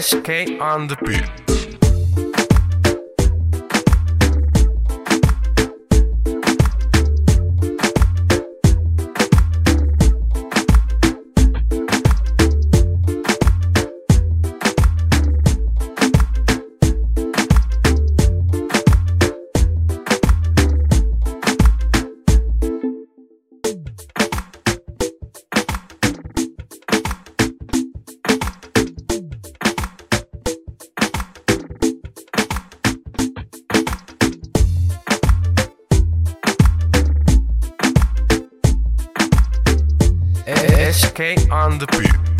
SK on the beat. SK on the beat.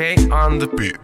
On the beat.